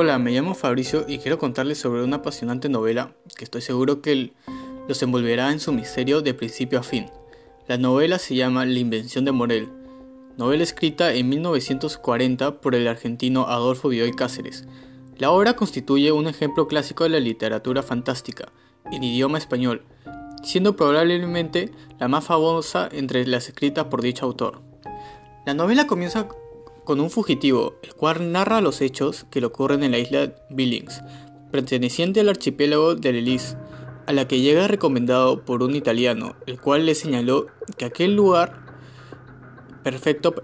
Hola, me llamo Fabricio y quiero contarles sobre una apasionante novela que estoy seguro que los envolverá en su misterio de principio a fin. La novela se llama La invención de Morel, novela escrita en 1940 por el argentino Adolfo Bioy Cáceres. La obra constituye un ejemplo clásico de la literatura fantástica, en idioma español, siendo probablemente la más famosa entre las escritas por dicho autor. La novela comienza con un fugitivo, el cual narra los hechos que le ocurren en la isla Billings, perteneciente al archipiélago de Lelis, a la que llega recomendado por un italiano, el cual le señaló que aquel lugar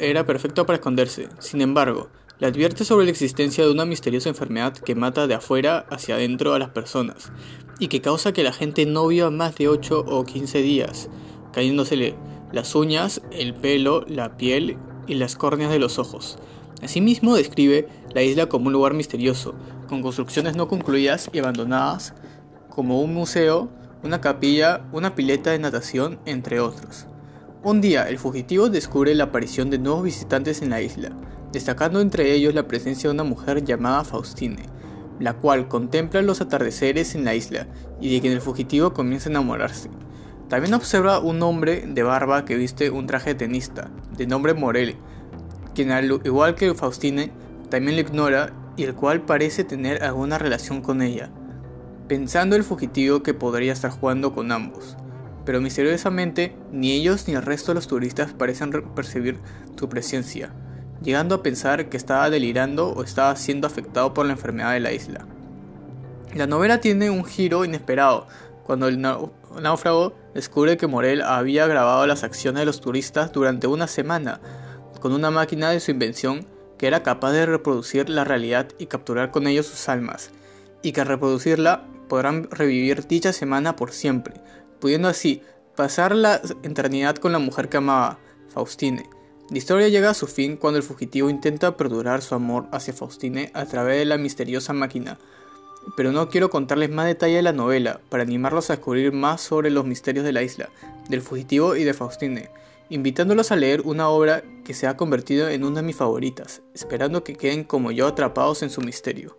era perfecto para esconderse. Sin embargo, le advierte sobre la existencia de una misteriosa enfermedad que mata de afuera hacia adentro a las personas y que causa que la gente no viva más de 8 o 15 días, cayéndosele las uñas, el pelo, la piel y las córneas de los ojos. Asimismo describe la isla como un lugar misterioso, con construcciones no concluidas y abandonadas, como un museo, una capilla, una pileta de natación, entre otros. Un día, el fugitivo descubre la aparición de nuevos visitantes en la isla, destacando entre ellos la presencia de una mujer llamada Faustine, la cual contempla los atardeceres en la isla y de quien el fugitivo comienza a enamorarse. También observa un hombre de barba que viste un traje tenista, de nombre Morel, quien al igual que Faustine también lo ignora y el cual parece tener alguna relación con ella, pensando el fugitivo que podría estar jugando con ambos. Pero misteriosamente ni ellos ni el resto de los turistas parecen percibir su presencia, llegando a pensar que estaba delirando o estaba siendo afectado por la enfermedad de la isla. La novela tiene un giro inesperado cuando el náufrago descubre que Morel había grabado las acciones de los turistas durante una semana con una máquina de su invención que era capaz de reproducir la realidad y capturar con ellos sus almas, y que al reproducirla podrán revivir dicha semana por siempre, pudiendo así pasar la eternidad con la mujer que amaba, Faustine. La historia llega a su fin cuando el fugitivo intenta perdurar su amor hacia Faustine a través de la misteriosa máquina, pero no quiero contarles más detalle de la novela para animarlos a descubrir más sobre los misterios de la isla, del fugitivo y de Faustine, invitándolos a leer una obra que se ha convertido en una de mis favoritas, esperando que queden como yo atrapados en su misterio.